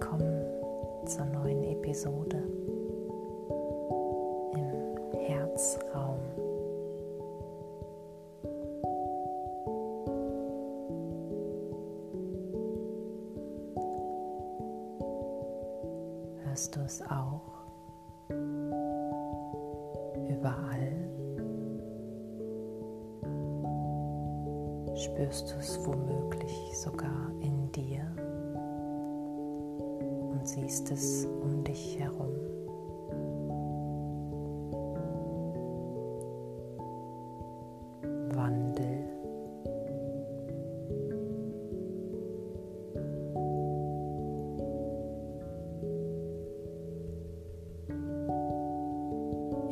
Willkommen zur neuen Episode im Herzraum. Hörst du es auch? Überall spürst du es womöglich sogar in dir und siehst es um dich herum. Wandel.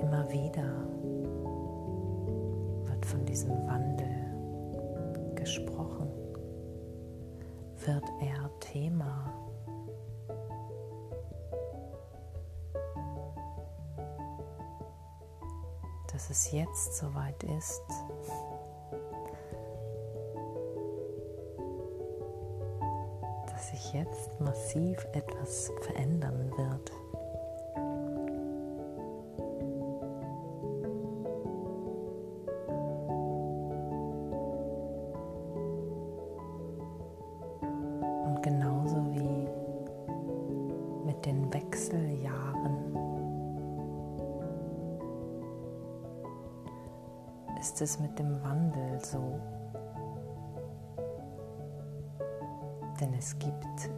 Immer wieder wird von diesem Wandel gesprochen, wird er Thema. Dass es jetzt soweit ist, dass sich jetzt massiv etwas verändern wird. Ist es mit dem Wandel so. Denn es gibt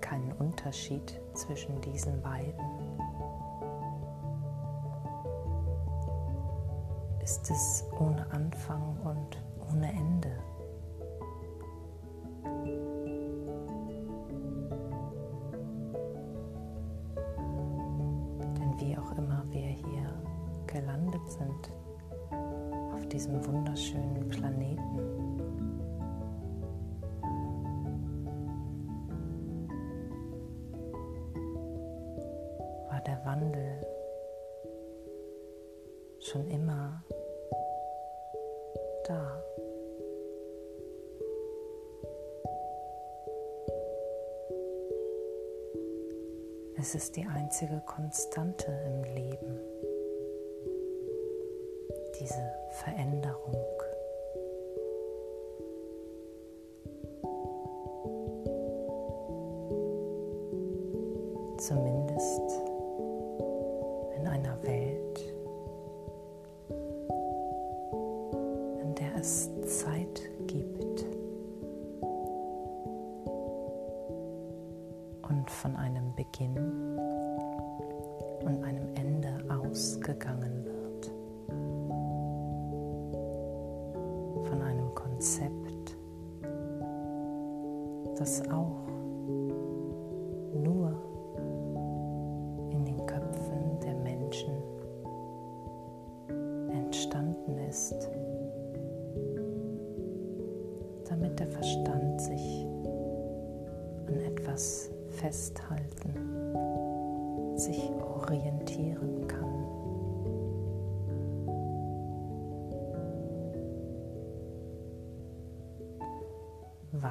keinen Unterschied zwischen diesen beiden. Ist es ohne Anfang und ohne Ende. Denn wie auch immer wir hier gelandet sind, diesem wunderschönen Planeten. War der Wandel schon immer da? Es ist die einzige Konstante im Leben diese Veränderung. Zumindest in einer Welt, in der es Zeit gibt und von einem Beginn und einem Ende ausgegangen Konzept, das auch nur in den Köpfen der Menschen entstanden ist, damit der Verstand sich an etwas festhalten, sich orientieren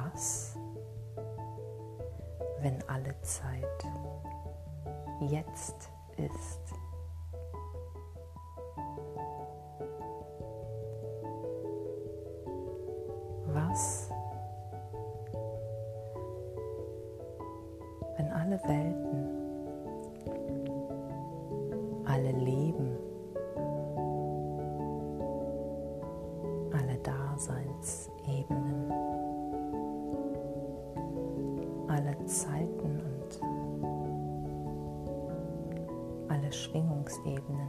Was, wenn alle Zeit jetzt ist? Was, wenn alle Welten, alle Leben, alle Daseinsebenen alle Zeiten und alle Schwingungsebenen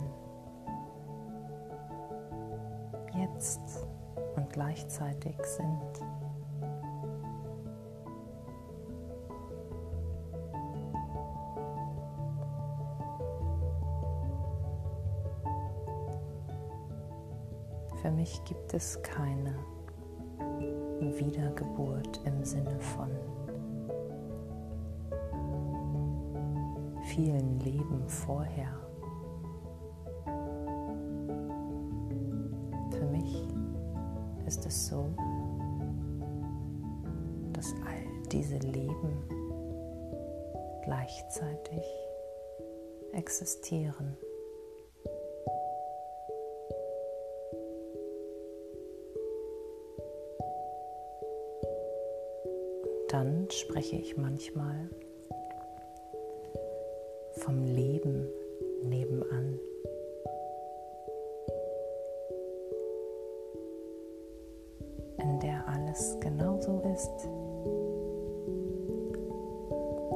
jetzt und gleichzeitig sind. Für mich gibt es keine Wiedergeburt im Sinne von vielen Leben vorher. Für mich ist es so, dass all diese Leben gleichzeitig existieren. Dann spreche ich manchmal vom Leben nebenan. in der alles genauso ist,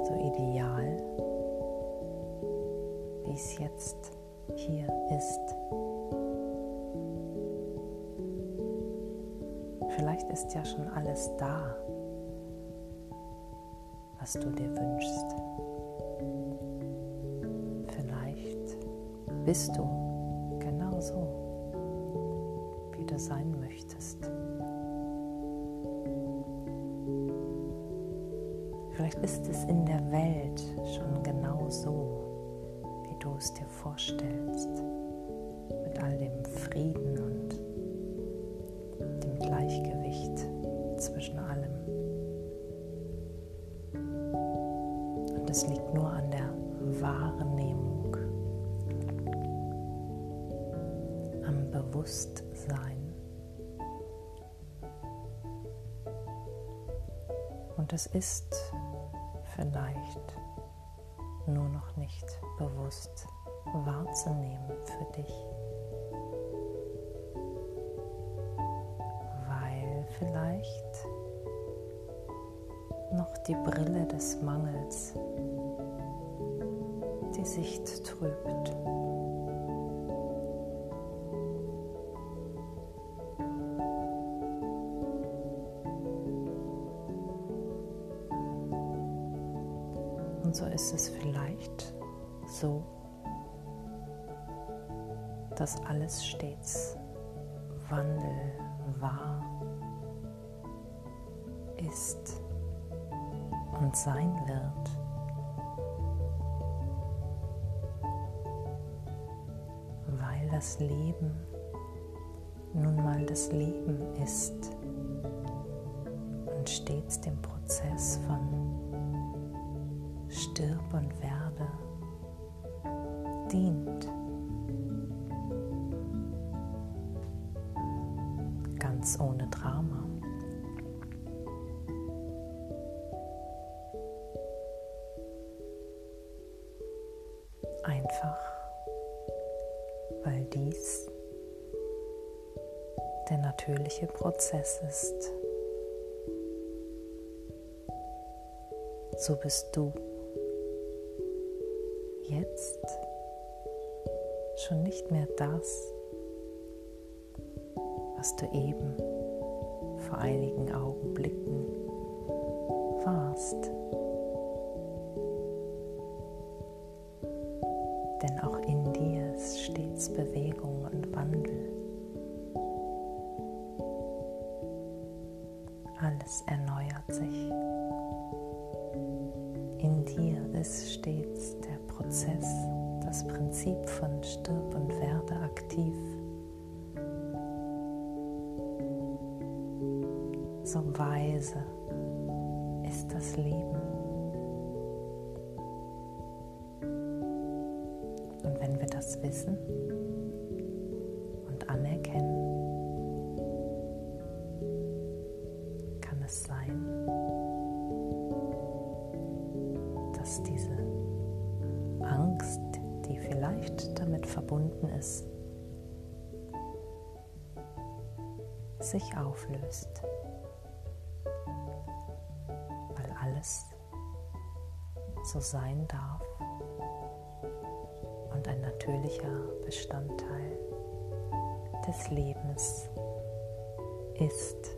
so ideal, wie es jetzt hier ist. Vielleicht ist ja schon alles da, was du dir wünschst. Bist du genau so, wie du sein möchtest. Vielleicht ist es in der Welt schon genau so, wie du es dir vorstellst, mit all dem Frieden und dem Gleichgewicht zwischen allem. Und es liegt nur an der Wahrnehmung Bewusstsein. Und es ist vielleicht nur noch nicht bewusst wahrzunehmen für dich, weil vielleicht noch die Brille des Mangels die Sicht trübt. So ist es vielleicht so, dass alles stets Wandel war, ist und sein wird. Weil das Leben nun mal das Leben ist und stets dem Prozess von stirb und werde dient. Ganz ohne Drama. Einfach, weil dies der natürliche Prozess ist. So bist du jetzt schon nicht mehr das, was du eben vor einigen Augenblicken warst. Denn auch in dir ist stets Bewegung und Wandel. Alles erneuert sich. In dir ist stets der Prozess, das Prinzip von Stirb und Werde aktiv. So weise ist das Leben. Und wenn wir das wissen dass diese Angst, die vielleicht damit verbunden ist, sich auflöst, weil alles so sein darf und ein natürlicher Bestandteil des Lebens ist.